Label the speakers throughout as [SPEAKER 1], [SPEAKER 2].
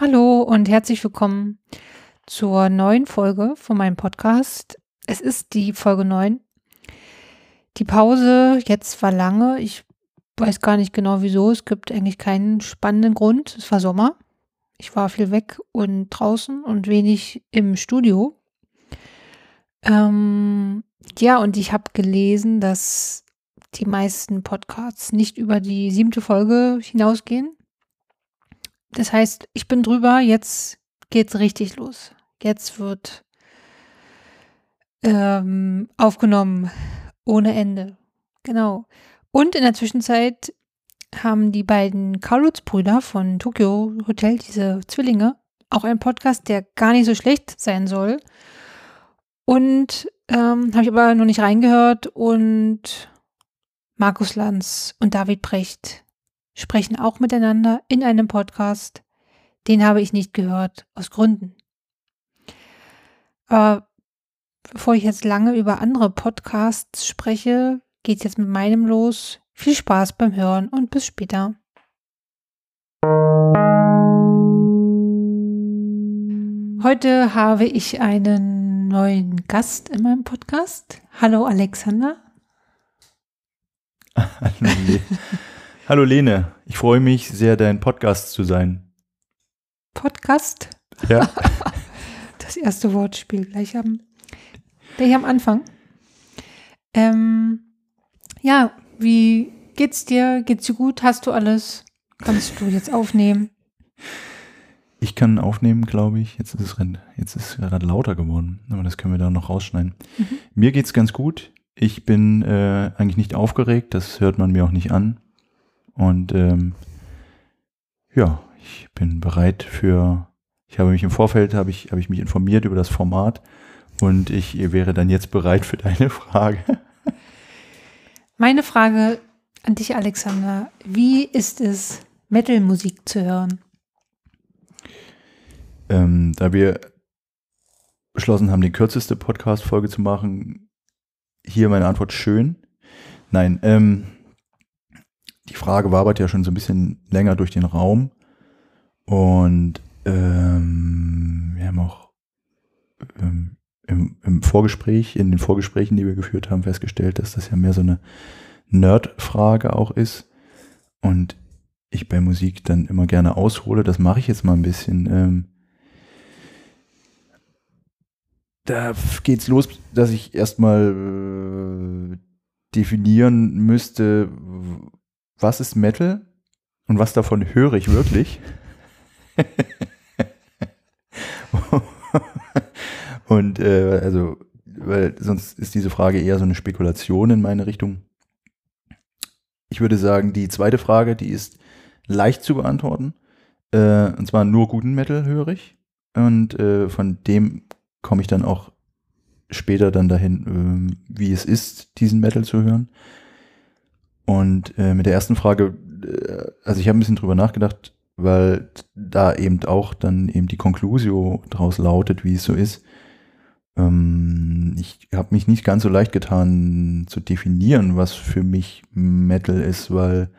[SPEAKER 1] Hallo und herzlich willkommen zur neuen Folge von meinem Podcast. Es ist die Folge 9. Die Pause jetzt war lange. Ich weiß gar nicht genau wieso. Es gibt eigentlich keinen spannenden Grund. Es war Sommer. Ich war viel weg und draußen und wenig im Studio. Ähm, ja, und ich habe gelesen, dass die meisten Podcasts nicht über die siebte Folge hinausgehen. Das heißt, ich bin drüber, jetzt geht's richtig los. Jetzt wird ähm, aufgenommen ohne Ende. Genau. Und in der Zwischenzeit haben die beiden Kaulitz-Brüder von Tokyo Hotel, diese Zwillinge, auch einen Podcast, der gar nicht so schlecht sein soll. Und ähm, habe ich aber noch nicht reingehört. Und Markus Lanz und David Brecht sprechen auch miteinander in einem Podcast. Den habe ich nicht gehört, aus Gründen. Aber bevor ich jetzt lange über andere Podcasts spreche, geht es jetzt mit meinem los. Viel Spaß beim Hören und bis später. Heute habe ich einen neuen Gast in meinem Podcast. Hallo Alexander.
[SPEAKER 2] Hallo, Hallo Lene, ich freue mich sehr, dein Podcast zu sein.
[SPEAKER 1] Podcast?
[SPEAKER 2] Ja.
[SPEAKER 1] Das erste Wortspiel gleich am, gleich am Anfang. Ähm, ja, wie geht's dir? Geht's dir gut? Hast du alles? Kannst du jetzt aufnehmen?
[SPEAKER 2] Ich kann aufnehmen, glaube ich. Jetzt ist es jetzt ist gerade lauter geworden, aber das können wir dann noch rausschneiden. Mhm. Mir geht's ganz gut. Ich bin äh, eigentlich nicht aufgeregt, das hört man mir auch nicht an. Und ähm, ja, ich bin bereit für, ich habe mich im Vorfeld, habe ich, habe ich mich informiert über das Format und ich wäre dann jetzt bereit für deine Frage.
[SPEAKER 1] Meine Frage an dich, Alexander, wie ist es, Metal-Musik zu hören?
[SPEAKER 2] Ähm, da wir beschlossen haben, die kürzeste Podcast-Folge zu machen, hier meine Antwort schön. Nein, ähm, die Frage wabert ja schon so ein bisschen länger durch den Raum. Und ähm, wir haben auch ähm, im, im, Vorgespräch, in den Vorgesprächen, die wir geführt haben, festgestellt, dass das ja mehr so eine Nerd-Frage auch ist. Und ich bei Musik dann immer gerne aushole. Das mache ich jetzt mal ein bisschen. Ähm, da geht's los, dass ich erstmal äh, definieren müsste, was ist Metal und was davon höre ich wirklich. und äh, also, weil sonst ist diese Frage eher so eine Spekulation in meine Richtung. Ich würde sagen, die zweite Frage, die ist leicht zu beantworten. Äh, und zwar nur guten Metal höre ich. Und äh, von dem komme ich dann auch später dann dahin, äh, wie es ist, diesen Metal zu hören. Und äh, mit der ersten Frage, äh, also ich habe ein bisschen drüber nachgedacht, weil da eben auch dann eben die Conclusio draus lautet, wie es so ist. Ähm, ich habe mich nicht ganz so leicht getan zu definieren, was für mich Metal ist, weil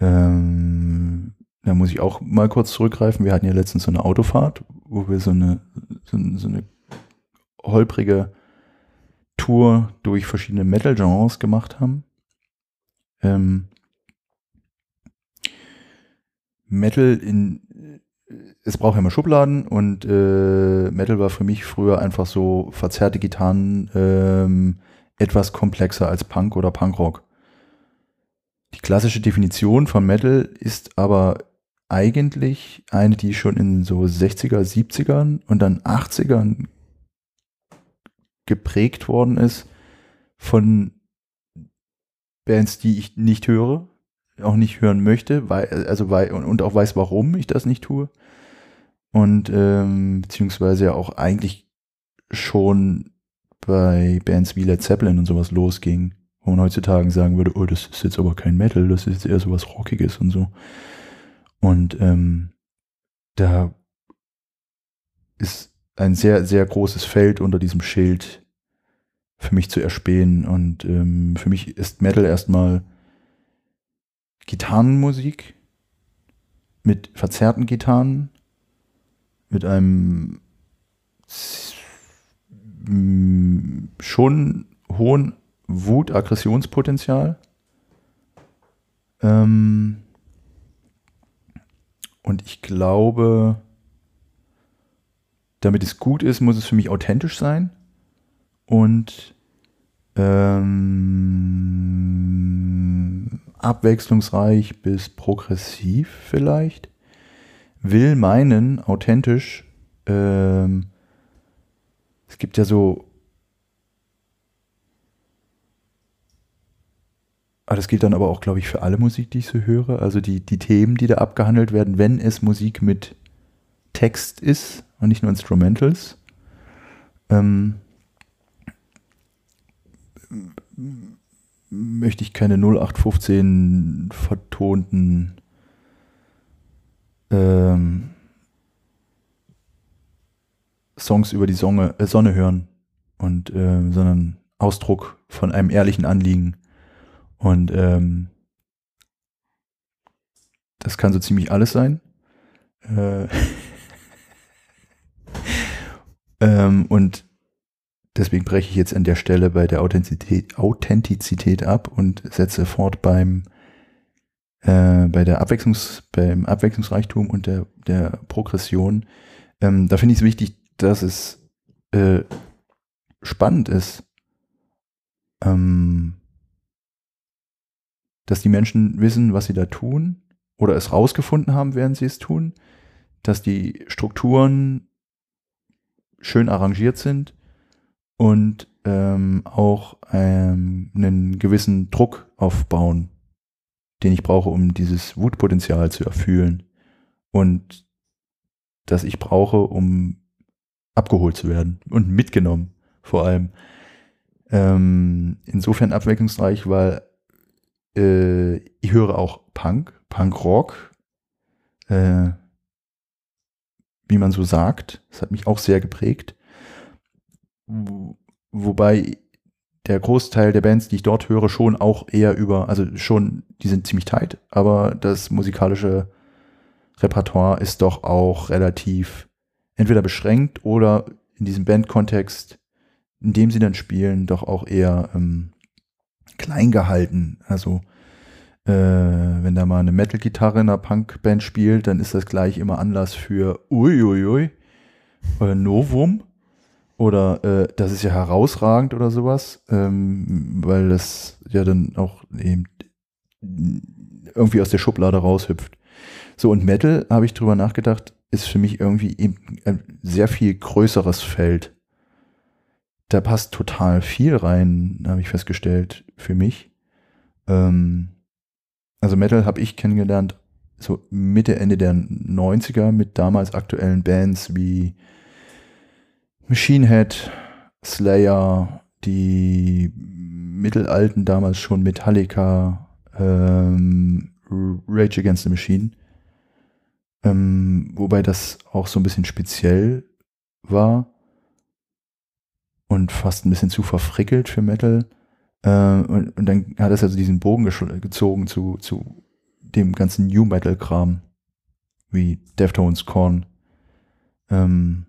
[SPEAKER 2] ähm, da muss ich auch mal kurz zurückgreifen. Wir hatten ja letztens so eine Autofahrt, wo wir so eine, so, so eine holprige Tour durch verschiedene Metal-Genres gemacht haben. Ähm, Metal in es braucht ja immer Schubladen und äh, Metal war für mich früher einfach so verzerrte Gitarren ähm, etwas komplexer als Punk oder Punkrock. Die klassische Definition von Metal ist aber eigentlich eine, die schon in so 60er, 70ern und dann 80ern geprägt worden ist von Bands, die ich nicht höre, auch nicht hören möchte, weil, also weil, und auch weiß, warum ich das nicht tue. Und ähm, beziehungsweise auch eigentlich schon bei Bands wie Led Zeppelin und sowas losging, wo man heutzutage sagen würde, oh, das ist jetzt aber kein Metal, das ist jetzt eher sowas Rockiges und so. Und ähm, da ist ein sehr, sehr großes Feld unter diesem Schild für mich zu erspähen. Und ähm, für mich ist Metal erstmal Gitarrenmusik mit verzerrten Gitarren mit einem schon hohen Wut-Aggressionspotenzial. Ähm, und ich glaube, damit es gut ist, muss es für mich authentisch sein und ähm, abwechslungsreich bis progressiv vielleicht. Will meinen, authentisch, ähm, es gibt ja so Aber das gilt dann aber auch, glaube ich, für alle Musik, die ich so höre. Also die, die Themen, die da abgehandelt werden, wenn es Musik mit Text ist und nicht nur Instrumentals. Ähm, möchte ich keine 0815 vertonten ähm, Songs über die Sonne, äh, Sonne hören und äh, sondern Ausdruck von einem ehrlichen Anliegen und ähm, das kann so ziemlich alles sein. Äh, ähm, und deswegen breche ich jetzt an der Stelle bei der Authentizität, Authentizität ab und setze fort beim äh, bei der Abwechslungs, beim Abwechslungsreichtum und der, der Progression. Ähm, da finde ich es wichtig, dass es äh, spannend ist. Ähm, dass die Menschen wissen, was sie da tun oder es rausgefunden haben, während sie es tun, dass die Strukturen schön arrangiert sind und ähm, auch ähm, einen gewissen Druck aufbauen, den ich brauche, um dieses Wutpotenzial zu erfüllen und das ich brauche, um abgeholt zu werden und mitgenommen vor allem. Ähm, insofern abwechslungsreich, weil äh, ich höre auch Punk, Punkrock, äh, wie man so sagt. Das hat mich auch sehr geprägt. Wobei der Großteil der Bands, die ich dort höre, schon auch eher über, also schon, die sind ziemlich tight, aber das musikalische Repertoire ist doch auch relativ entweder beschränkt oder in diesem Bandkontext, in dem sie dann spielen, doch auch eher ähm, klein gehalten. Also äh, wenn da mal eine Metal-Gitarre in einer Punkband spielt, dann ist das gleich immer Anlass für uiuiui oder Novum oder äh, das ist ja herausragend oder sowas, ähm, weil das ja dann auch eben irgendwie aus der Schublade raushüpft. So, und Metal, habe ich drüber nachgedacht, ist für mich irgendwie eben ein sehr viel größeres Feld da passt total viel rein, habe ich festgestellt, für mich. Ähm, also Metal habe ich kennengelernt, so Mitte, Ende der 90er mit damals aktuellen Bands wie Machine Head, Slayer, die mittelalten damals schon Metallica, ähm, Rage Against the Machine. Ähm, wobei das auch so ein bisschen speziell war und fast ein bisschen zu verfrickelt für Metal. Äh, und, und, dann hat es also diesen Bogen gezogen zu, zu dem ganzen New Metal-Kram, wie Deftones, Korn. Ähm,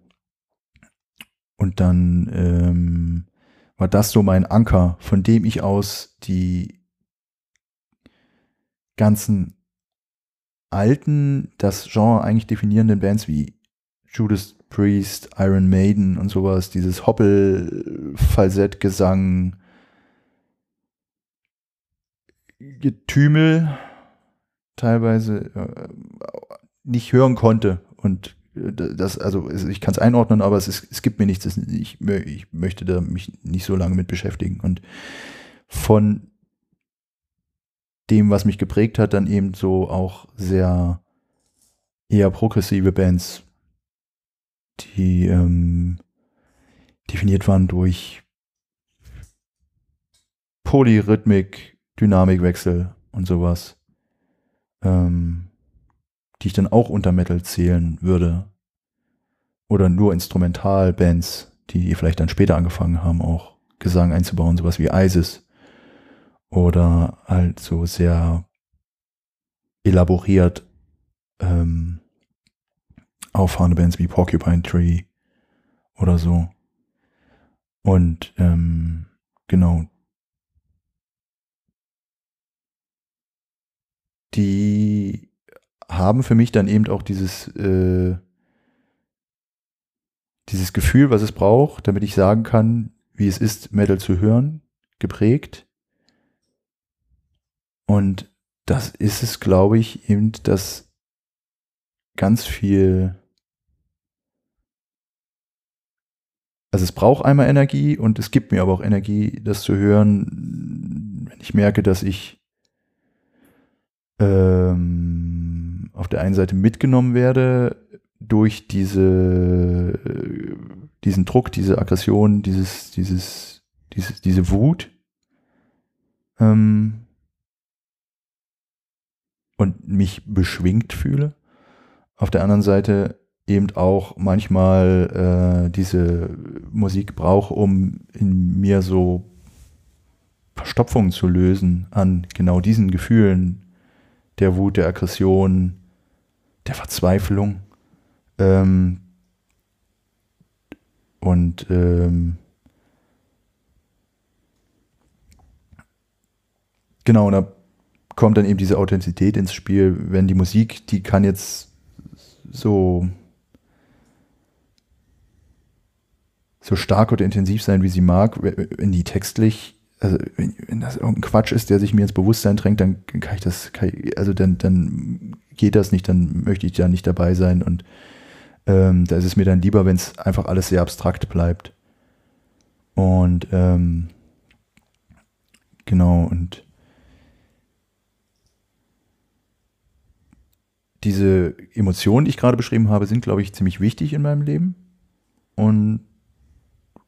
[SPEAKER 2] und dann ähm, war das so mein Anker, von dem ich aus die ganzen alten, das Genre eigentlich definierenden Bands wie Judas Priest, Iron Maiden und sowas, dieses Hoppel-Falsett-Gesang, Getümel teilweise äh, nicht hören konnte. Und das, also ich kann es einordnen, aber es, ist, es gibt mir nichts. Ich, ich möchte da mich nicht so lange mit beschäftigen. Und von dem, was mich geprägt hat, dann eben so auch sehr eher progressive Bands die ähm, definiert waren durch Polyrhythmik, Dynamikwechsel und sowas, ähm, die ich dann auch unter Metal zählen würde. Oder nur Instrumentalbands, die vielleicht dann später angefangen haben, auch Gesang einzubauen, sowas wie ISIS. Oder halt so sehr elaboriert ähm, auffahrende Bands wie Porcupine Tree oder so. Und ähm, genau. Die haben für mich dann eben auch dieses, äh, dieses Gefühl, was es braucht, damit ich sagen kann, wie es ist, Metal zu hören, geprägt. Und das ist es, glaube ich, eben, dass ganz viel Also es braucht einmal Energie und es gibt mir aber auch Energie, das zu hören, wenn ich merke, dass ich ähm, auf der einen Seite mitgenommen werde durch diese, diesen Druck, diese Aggression, dieses, dieses, dieses, diese Wut. Ähm, und mich beschwingt fühle. Auf der anderen Seite eben auch manchmal äh, diese Musik brauche, um in mir so Verstopfungen zu lösen an genau diesen Gefühlen der Wut, der Aggression, der Verzweiflung. Ähm, und ähm, genau, da kommt dann eben diese Authentizität ins Spiel, wenn die Musik, die kann jetzt so so stark oder intensiv sein, wie sie mag, wenn die textlich, also wenn, wenn das irgendein Quatsch ist, der sich mir ins Bewusstsein drängt, dann kann ich das, kann ich, also dann, dann geht das nicht, dann möchte ich da nicht dabei sein und ähm, da ist es mir dann lieber, wenn es einfach alles sehr abstrakt bleibt. Und ähm, genau, und diese Emotionen, die ich gerade beschrieben habe, sind, glaube ich, ziemlich wichtig in meinem Leben. Und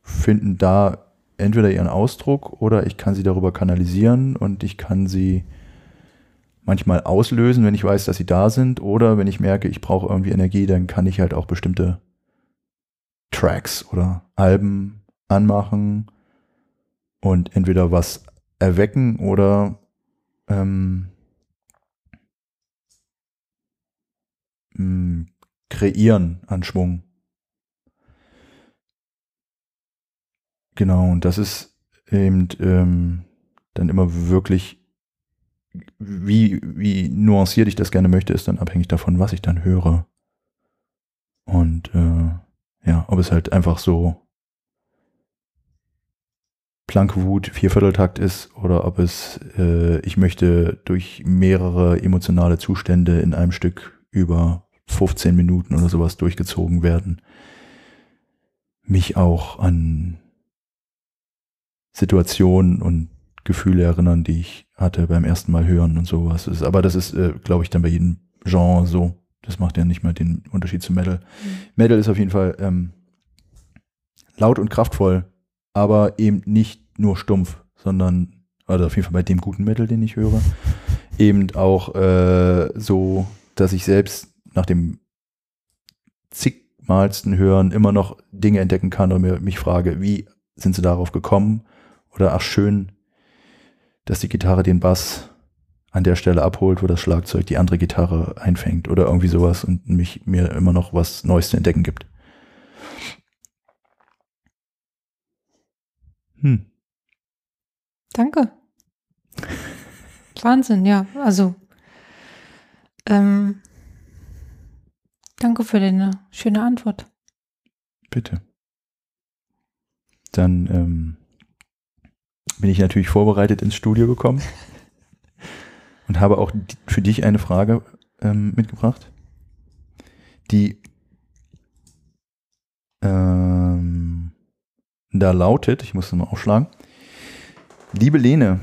[SPEAKER 2] finden da entweder ihren Ausdruck oder ich kann sie darüber kanalisieren und ich kann sie manchmal auslösen, wenn ich weiß, dass sie da sind oder wenn ich merke, ich brauche irgendwie Energie, dann kann ich halt auch bestimmte Tracks oder Alben anmachen und entweder was erwecken oder ähm, hm, kreieren an Schwung. Genau, und das ist eben ähm, dann immer wirklich, wie, wie nuanciert ich das gerne möchte, ist dann abhängig davon, was ich dann höre. Und äh, ja, ob es halt einfach so Plankwut, Viervierteltakt ist oder ob es, äh, ich möchte durch mehrere emotionale Zustände in einem Stück über 15 Minuten oder sowas durchgezogen werden, mich auch an Situationen und Gefühle erinnern, die ich hatte beim ersten Mal hören und sowas. Aber das ist, äh, glaube ich, dann bei jedem Genre so. Das macht ja nicht mal den Unterschied zu Metal. Mhm. Metal ist auf jeden Fall ähm, laut und kraftvoll, aber eben nicht nur stumpf, sondern, also auf jeden Fall bei dem guten Metal, den ich höre, eben auch äh, so, dass ich selbst nach dem zigmalsten Hören immer noch Dinge entdecken kann und mir, mich frage, wie sind sie darauf gekommen? Oder ach schön, dass die Gitarre den Bass an der Stelle abholt, wo das Schlagzeug die andere Gitarre einfängt oder irgendwie sowas und mich mir immer noch was Neues zu entdecken gibt.
[SPEAKER 1] Hm. Danke. Wahnsinn, ja. Also ähm, danke für deine schöne Antwort.
[SPEAKER 2] Bitte. Dann ähm, bin ich natürlich vorbereitet ins Studio gekommen und habe auch für dich eine Frage ähm, mitgebracht, die ähm, da lautet, ich muss es mal aufschlagen, liebe Lene,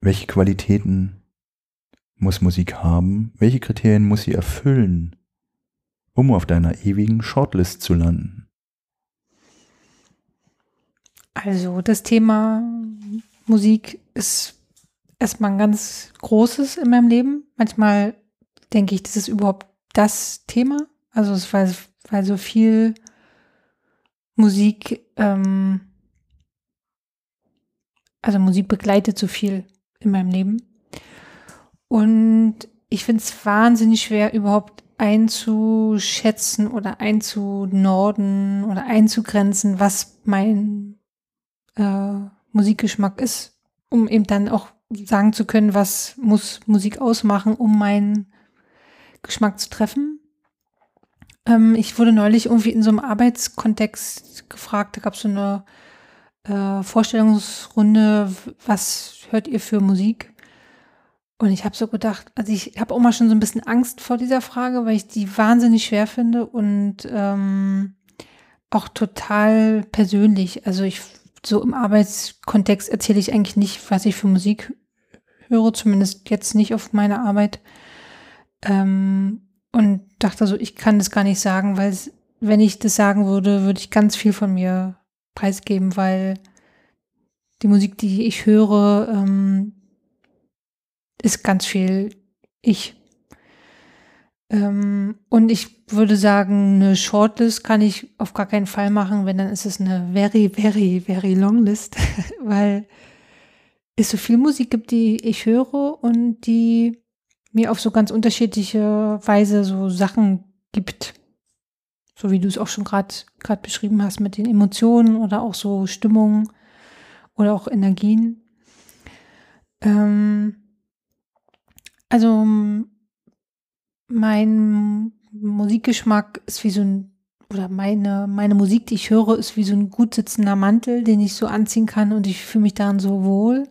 [SPEAKER 2] welche Qualitäten muss Musik haben? Welche Kriterien muss sie erfüllen, um auf deiner ewigen Shortlist zu landen?
[SPEAKER 1] Also das Thema Musik ist erstmal ein ganz großes in meinem Leben. Manchmal denke ich, das ist überhaupt das Thema. Also es war, weil so viel Musik, ähm, also Musik begleitet so viel in meinem Leben. Und ich finde es wahnsinnig schwer, überhaupt einzuschätzen oder einzunorden oder einzugrenzen, was mein äh, Musikgeschmack ist, um eben dann auch sagen zu können, was muss Musik ausmachen, um meinen Geschmack zu treffen. Ähm, ich wurde neulich irgendwie in so einem Arbeitskontext gefragt, da gab es so eine äh, Vorstellungsrunde, was hört ihr für Musik? Und ich habe so gedacht, also ich habe auch mal schon so ein bisschen Angst vor dieser Frage, weil ich die wahnsinnig schwer finde und ähm, auch total persönlich. Also ich so im Arbeitskontext erzähle ich eigentlich nicht, was ich für Musik höre, zumindest jetzt nicht auf meine Arbeit. Ähm, und dachte so, ich kann das gar nicht sagen, weil wenn ich das sagen würde, würde ich ganz viel von mir preisgeben, weil die Musik, die ich höre, ähm, ist ganz viel ich. Ähm, und ich würde sagen, eine Shortlist kann ich auf gar keinen Fall machen, wenn dann ist es eine very, very, very long list, weil es so viel Musik gibt, die ich höre und die mir auf so ganz unterschiedliche Weise so Sachen gibt. So wie du es auch schon gerade beschrieben hast mit den Emotionen oder auch so Stimmungen oder auch Energien. Ähm, also mein Musikgeschmack ist wie so ein, oder meine, meine Musik, die ich höre, ist wie so ein gut sitzender Mantel, den ich so anziehen kann und ich fühle mich daran so wohl.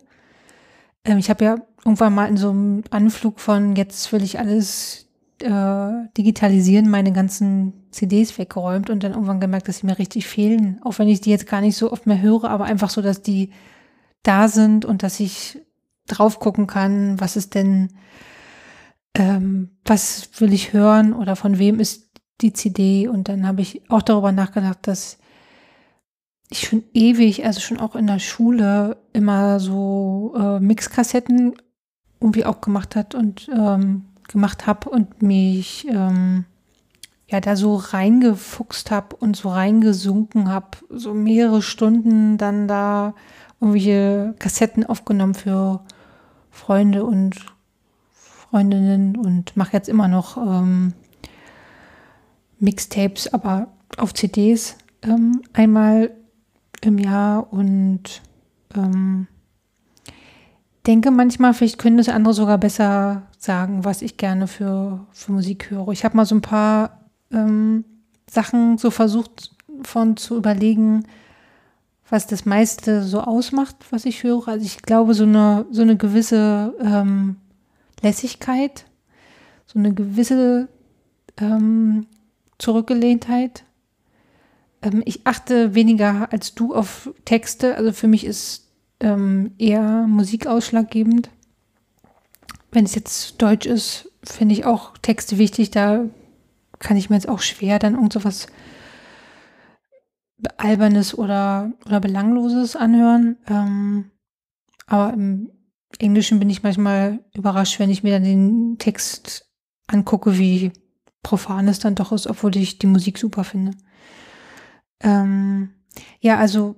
[SPEAKER 1] Ähm, ich habe ja irgendwann mal in so einem Anflug von, jetzt will ich alles äh, digitalisieren, meine ganzen CDs weggeräumt und dann irgendwann gemerkt, dass sie mir richtig fehlen. Auch wenn ich die jetzt gar nicht so oft mehr höre, aber einfach so, dass die da sind und dass ich drauf gucken kann, was ist denn, ähm, was will ich hören oder von wem ist die CD. Und dann habe ich auch darüber nachgedacht, dass ich schon ewig, also schon auch in der Schule, immer so äh, Mixkassetten irgendwie auch gemacht hat und ähm, gemacht habe und mich ähm, ja da so reingefuchst habe und so reingesunken habe, so mehrere Stunden dann da irgendwelche Kassetten aufgenommen für Freunde und Freundinnen und mache jetzt immer noch ähm, Mixtapes, aber auf CDs ähm, einmal im Jahr und ähm, denke manchmal, vielleicht können das andere sogar besser sagen, was ich gerne für, für Musik höre. Ich habe mal so ein paar ähm, Sachen so versucht von zu überlegen, was das meiste so ausmacht, was ich höre. Also ich glaube, so eine, so eine gewisse ähm, Lässigkeit, so eine gewisse ähm, Zurückgelehntheit. Ähm, ich achte weniger als du auf Texte. Also für mich ist ähm, eher Musik ausschlaggebend. Wenn es jetzt Deutsch ist, finde ich auch Texte wichtig. Da kann ich mir jetzt auch schwer dann irgend so was Albernes oder, oder Belangloses anhören. Ähm, aber im Englischen bin ich manchmal überrascht, wenn ich mir dann den Text angucke, wie profan es dann doch ist, obwohl ich die Musik super finde. Ähm, ja, also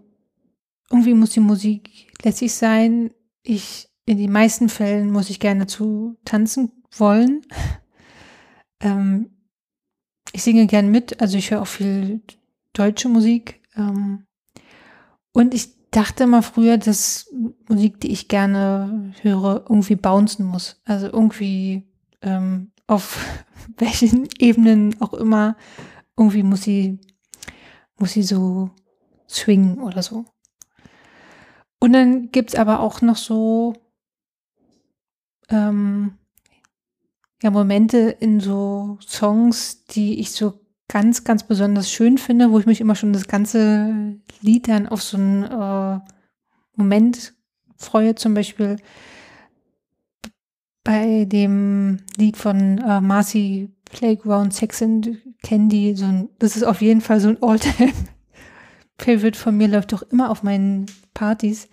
[SPEAKER 1] irgendwie muss die Musik lässig sein. Ich, in den meisten Fällen muss ich gerne zu tanzen wollen. ähm, ich singe gern mit, also ich höre auch viel deutsche Musik. Ähm, und ich dachte immer früher, dass Musik, die ich gerne höre, irgendwie bouncen muss. Also irgendwie ähm, auf welchen Ebenen auch immer, irgendwie muss sie, muss sie so swingen oder so. Und dann gibt es aber auch noch so ähm, ja, Momente in so Songs, die ich so ganz, ganz besonders schön finde, wo ich mich immer schon das ganze Lied dann auf so einen äh, Moment freue. Zum Beispiel bei dem Lied von äh, Marcy Playground Sex and Candy. So ein, das ist auf jeden Fall so ein Alltime Favorite von mir, läuft doch immer auf meinen Partys.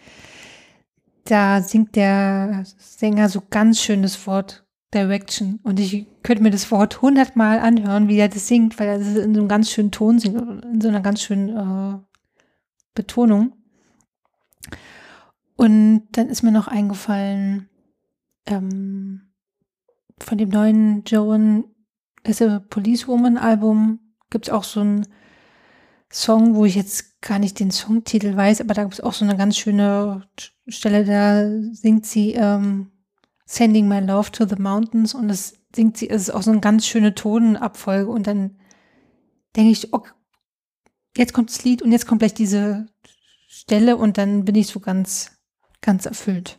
[SPEAKER 1] Da singt der Sänger so ganz schönes Wort Direction. Und ich könnte mir das Wort hundertmal anhören, wie er das singt, weil er das in so einem ganz schönen Ton singt, in so einer ganz schönen äh, Betonung. Und dann ist mir noch eingefallen, ähm, von dem neuen Joan As a Policewoman Album gibt es auch so ein Song, wo ich jetzt gar nicht den Songtitel weiß, aber da gibt es auch so eine ganz schöne Stelle, da singt sie ähm, Sending My Love to the Mountains und das singt sie, es ist auch so eine ganz schöne Tonabfolge und dann denke ich, okay, jetzt kommt das Lied und jetzt kommt gleich diese Stelle und dann bin ich so ganz, ganz erfüllt.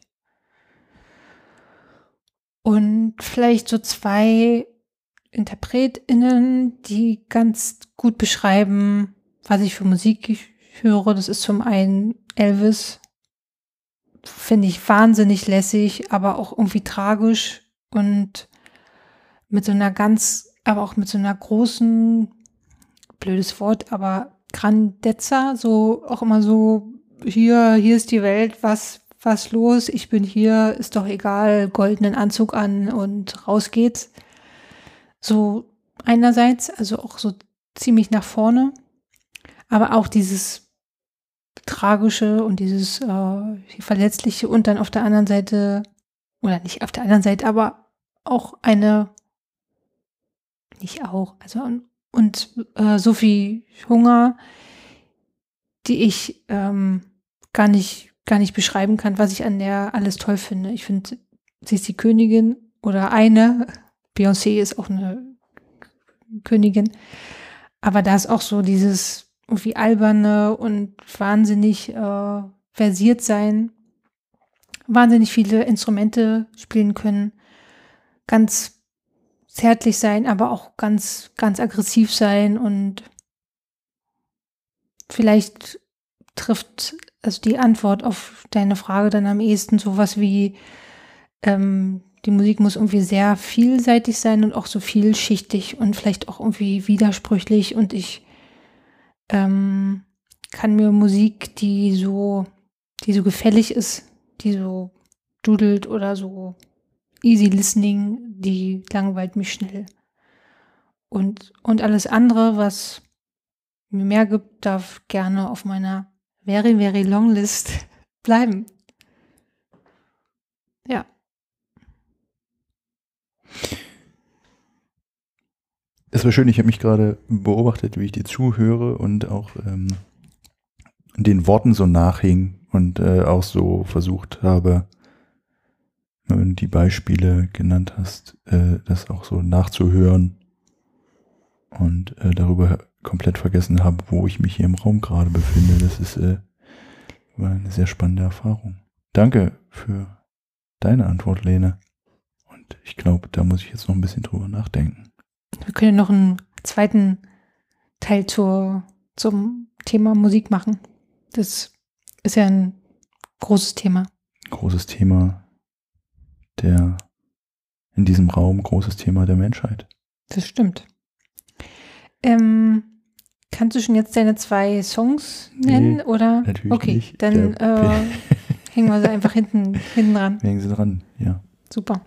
[SPEAKER 1] Und vielleicht so zwei InterpretInnen, die ganz gut beschreiben, was ich für Musik höre. Das ist zum einen Elvis, finde ich wahnsinnig lässig, aber auch irgendwie tragisch und mit so einer ganz, aber auch mit so einer großen, blödes Wort, aber Grandezza, so auch immer so, hier, hier ist die Welt, was, was los, ich bin hier, ist doch egal, goldenen Anzug an und raus geht's. So einerseits, also auch so ziemlich nach vorne, aber auch dieses Tragische und dieses äh, Verletzliche und dann auf der anderen Seite, oder nicht auf der anderen Seite, aber auch eine, nicht auch, also und äh, so viel Hunger, die ich ähm, gar nicht gar nicht beschreiben kann, was ich an der alles toll finde. Ich finde, sie ist die Königin oder eine. Beyoncé ist auch eine Königin. Aber da ist auch so dieses irgendwie alberne und wahnsinnig äh, versiert sein, wahnsinnig viele Instrumente spielen können, ganz zärtlich sein, aber auch ganz, ganz aggressiv sein und vielleicht trifft also die Antwort auf deine Frage dann am ehesten sowas wie, ähm, die Musik muss irgendwie sehr vielseitig sein und auch so vielschichtig und vielleicht auch irgendwie widersprüchlich und ich ähm, kann mir Musik, die so, die so gefällig ist, die so dudelt oder so easy listening, die langweilt mich schnell. Und, und alles andere, was mir mehr gibt, darf gerne auf meiner very, very long list bleiben. Ja.
[SPEAKER 2] Es war schön, ich habe mich gerade beobachtet, wie ich dir zuhöre und auch ähm, den Worten so nachhing und äh, auch so versucht habe, wenn du die Beispiele genannt hast, äh, das auch so nachzuhören und äh, darüber komplett vergessen habe, wo ich mich hier im Raum gerade befinde. Das ist äh, war eine sehr spannende Erfahrung. Danke für deine Antwort, Lene. Und ich glaube, da muss ich jetzt noch ein bisschen drüber nachdenken.
[SPEAKER 1] Wir können noch einen zweiten Teil zur, zum Thema Musik machen. Das ist ja ein großes Thema.
[SPEAKER 2] Großes Thema der in diesem Raum, großes Thema der Menschheit.
[SPEAKER 1] Das stimmt. Ähm, Kannst du schon jetzt deine zwei Songs nennen? Nee, oder?
[SPEAKER 2] Natürlich
[SPEAKER 1] okay,
[SPEAKER 2] nicht.
[SPEAKER 1] dann äh, hängen wir sie einfach hinten, hinten dran.
[SPEAKER 2] Hängen sie dran, ja.
[SPEAKER 1] Super.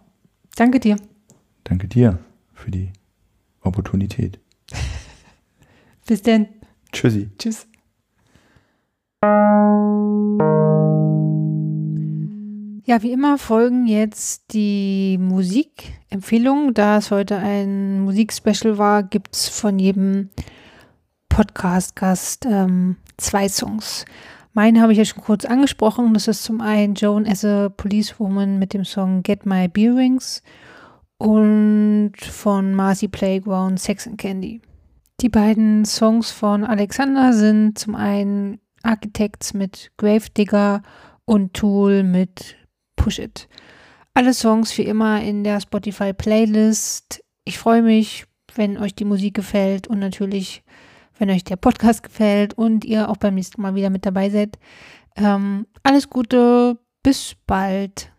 [SPEAKER 1] Danke dir.
[SPEAKER 2] Danke dir für die Opportunität.
[SPEAKER 1] Bis denn.
[SPEAKER 2] Tschüssi.
[SPEAKER 1] Tschüss. Ja, wie immer folgen jetzt die Musikempfehlungen. Da es heute ein Musikspecial war, gibt es von jedem Podcast-Gast ähm, zwei Songs. Meinen habe ich ja schon kurz angesprochen. Das ist zum einen Joan as a Policewoman mit dem Song Get My Bearings und von Marcy Playground Sex and Candy. Die beiden Songs von Alexander sind zum einen Architects mit Gravedigger und Tool mit Push It. Alle Songs wie immer in der Spotify Playlist. Ich freue mich, wenn euch die Musik gefällt und natürlich wenn euch der Podcast gefällt und ihr auch beim nächsten Mal wieder mit dabei seid. Ähm, alles Gute, bis bald.